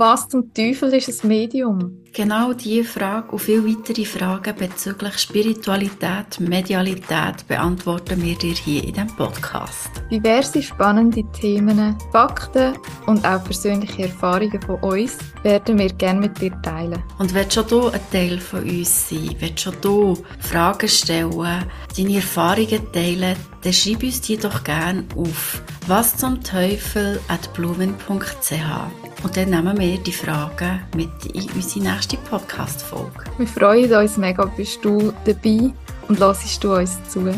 Was zum Teufel ist ein Medium? Genau diese Frage und viele weitere Fragen bezüglich Spiritualität, Medialität beantworten wir dir hier in diesem Podcast. Diverse spannende Themen, Fakten und auch persönliche Erfahrungen von uns werden wir gerne mit dir teilen. Und wenn schon du ein Teil von uns sein, wenn schon du Fragen stellen, deine Erfahrungen teilen, dann schreib uns die doch gerne auf was zum Teufel at blumen.ch und dann nehmen wir die Fragen mit in unsere nächste Podcast-Folge. Wir freuen uns mega, bist du dabei und hörst du uns zu.